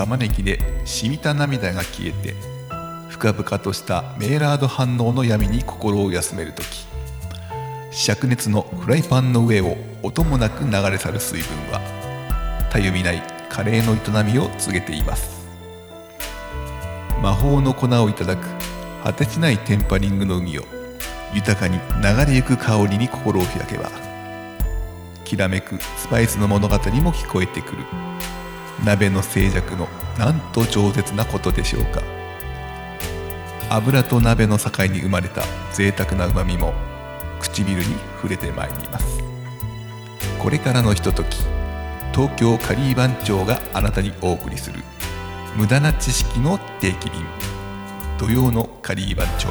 玉ねぎで染みた涙が消えて深々としたメーラード反応の闇に心を休める時灼熱のフライパンの上を音もなく流れ去る水分はたゆみないカレーの営みを告げています。魔法の粉をいただく果てしないテンパリングの海を豊かに流れゆく香りに心を開けばきらめくスパイスの物語も聞こえてくる。鍋の静寂のなんと饒舌なことでしょうか。油と鍋の境に生まれた贅沢なうまみも唇に触れてまいります。これからのひととき東京カリー番長があなたにお送りする無駄な知識の定期便土曜のカリー番長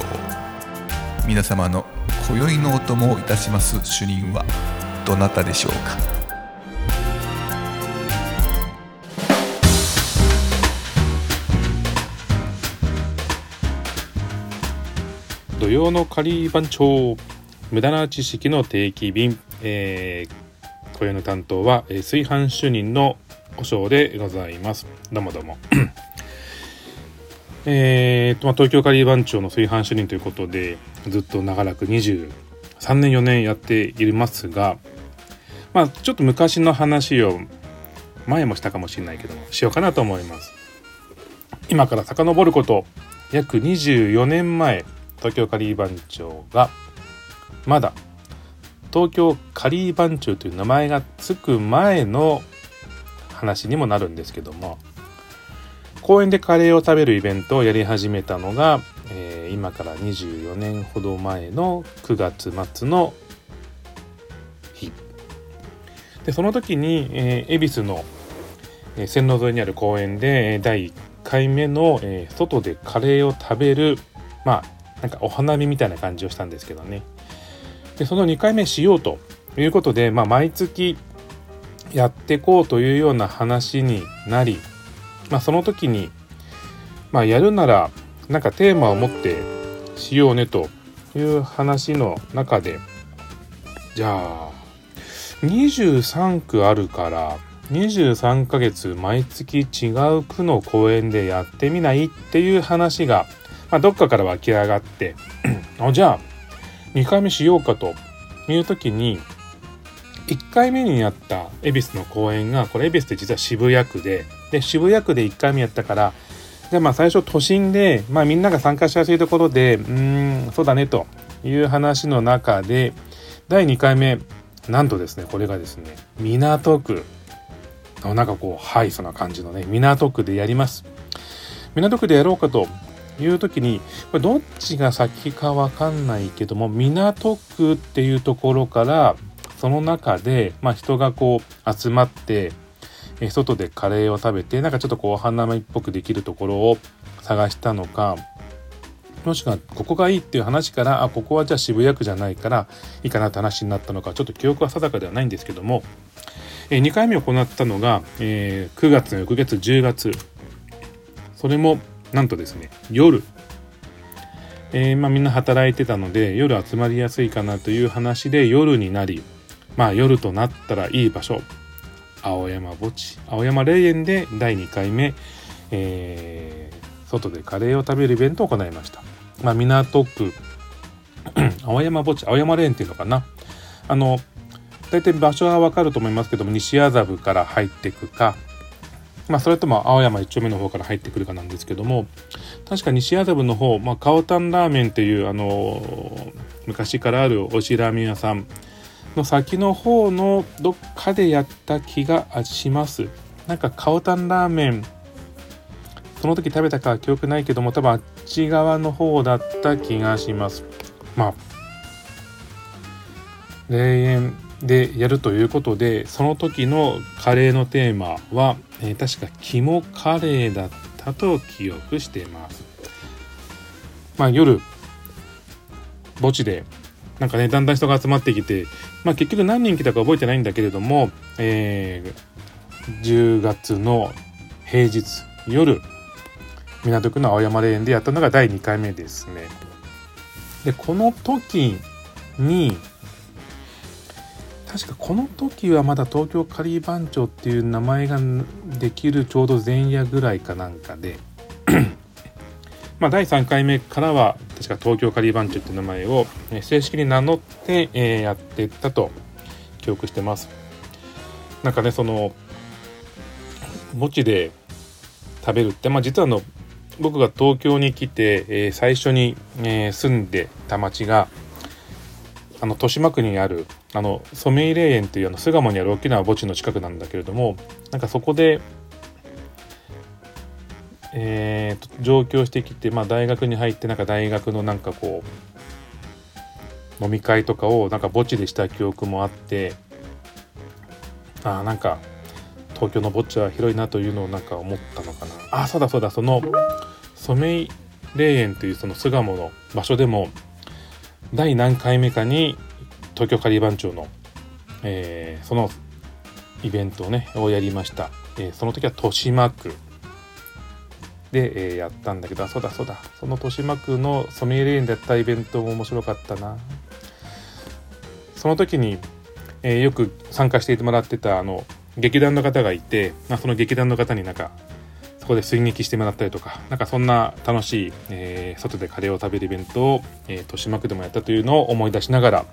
皆様の今宵のお供をいたします主任はどなたでしょうか。土曜のカリー番長無駄な知識の定期便、えー、今夜の担当は、えー、炊飯主任のお尚でございます。どうもどうも。えーと、まあ、東京カリー番長の炊飯主任ということでずっと長らく23年4年やっていますがまあちょっと昔の話を前もしたかもしれないけどもしようかなと思います。今から遡ること約24年前東京カリー番長がまだ東京カリー番長という名前がつく前の話にもなるんですけども公園でカレーを食べるイベントをやり始めたのが、えー、今から24年ほど前の9月末の日。でその時に、えー、恵比寿の、えー、線路沿いにある公園で第1回目の、えー、外でカレーを食べるまあなんかお花見みたいな感じをしたんですけどね。でその2回目しようということで、まあ、毎月やってこうというような話になり、まあ、その時に、まあ、やるならなんかテーマを持ってしようねという話の中でじゃあ23区あるから23ヶ月毎月違う区の公園でやってみない？っていう話がまあ、どっかから湧き上がって あじゃあ2回目しようかと。いう時に1回目にやった恵比寿の公演がこれ恵比寿って実は渋谷区でで渋谷区で1回目やったからじゃあまあ最初都心で、まあ、みんなが参加しやすいところでうんそうだねと。いう話の中で第2回目なんとですねこれがですね港区。なんかこうハイソな感じのね港区でやります。港区でやろうかと。いう時にこれどっちが先か分かんないけども港区っていうところからその中で、まあ、人がこう集まってえ外でカレーを食べてなんかちょっとこう花見っぽくできるところを探したのかもしくはここがいいっていう話からあここはじゃあ渋谷区じゃないからいいかなって話になったのかちょっと記憶は定かではないんですけども、え2回目行ったのが、え、9月の翌月10月。それもなんとですね夜、えー、まあ、みんな働いてたので夜集まりやすいかなという話で夜になりまあ夜となったらいい場所。青山墓地。青山霊園で第2回目、えー、外でカレーを食べるイベントを行いました、まあ、港区 青山墓地青山霊園っていうのかな。あの大体場所はわかると思いますけども西麻布から入っていくかまあ、それとも青山一丁目の方から入ってくるかなんですけども確か西麻布の方、まあ、カオタンラーメンっていうあの昔からあるおいしいラーメン屋さんの先の方のどっかでやった気がします。なんかカオタンラーメンその時食べたか記憶ないけども多分あっち側の方だった気がします。まあ霊園でやるということでその時のカレーのテーマはえ、確か肝カレーだったと記憶しています。まあ夜墓地でなんかねだんだん人が集まってきて、まあ、結局何人来たか覚えてないんだけれども、えー、10月の平日夜港区の青山霊園でやったのが第2回目ですね。でこの時に確かこの時はまだ東京カリー番長っていう名前ができるちょうど前夜ぐらいかなんかで。まあ第3回目からは確か東京カリー番長っていう名前を正式に名乗って、え、やってったと記憶してます。なんかねその墓地で食べるって、まあ、実はあの僕が東京に来て、え、最初に、え、住んでた町があの豊島区にあるあのソメイレー園というの巣鴨にある大きな墓地の近くなんだけれどもなんかそこで、えーと、上京してきて、まあ、大学に入ってなんか大学のなんかこう飲み会とかをなんか墓地でした記憶もあってあなんか東京の墓地は広いなというのをなんか思ったのかな。あそうだそうだそのソメイ霊園というその巣鴨の場所でも第何回目かに東京カリー番長の、えー、そのイベントをねをやりました、えー、その時は豊島区。で、えー、やったんだけどそうだそうだ。その豊島区のソメイレーンでやったイベントも面白かったな。その時に、えー、よく参加していてもらってたあの劇団の方がいて、まあ、その劇団の方になんかこで水撃してもらったりとか、なんかそんな楽しい、えー、外でカレーを食べるイベントを、えー、豊島区でもやったというのを思い出しながら、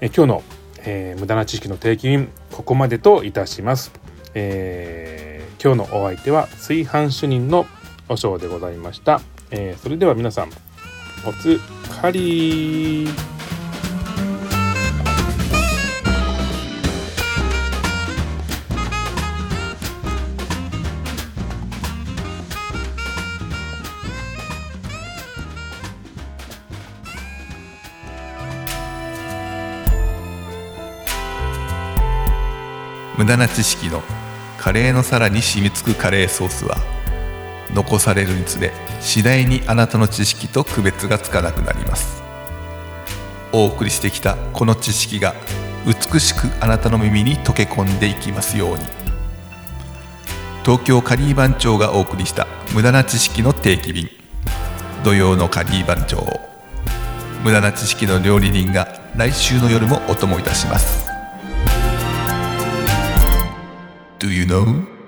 えー、今日の、えー、無駄な知識の定期便、ここまでといたします。えー、今日のお相手は炊飯主任のお尚でございました。えー、それでは皆さん、おつかり無駄な知識のカレーの皿に染みつくカレーソースは残されるにつれ次第にあなたの知識と区別がつかなくなります。お送りしてきたこの知識が美しくあなたの耳に溶け込んでいきますように。東京カリー番長がお送りした無駄な知識の定期便。土曜のカリー番長無駄な知識の料理人が来週の夜もお供いたします。Do you know?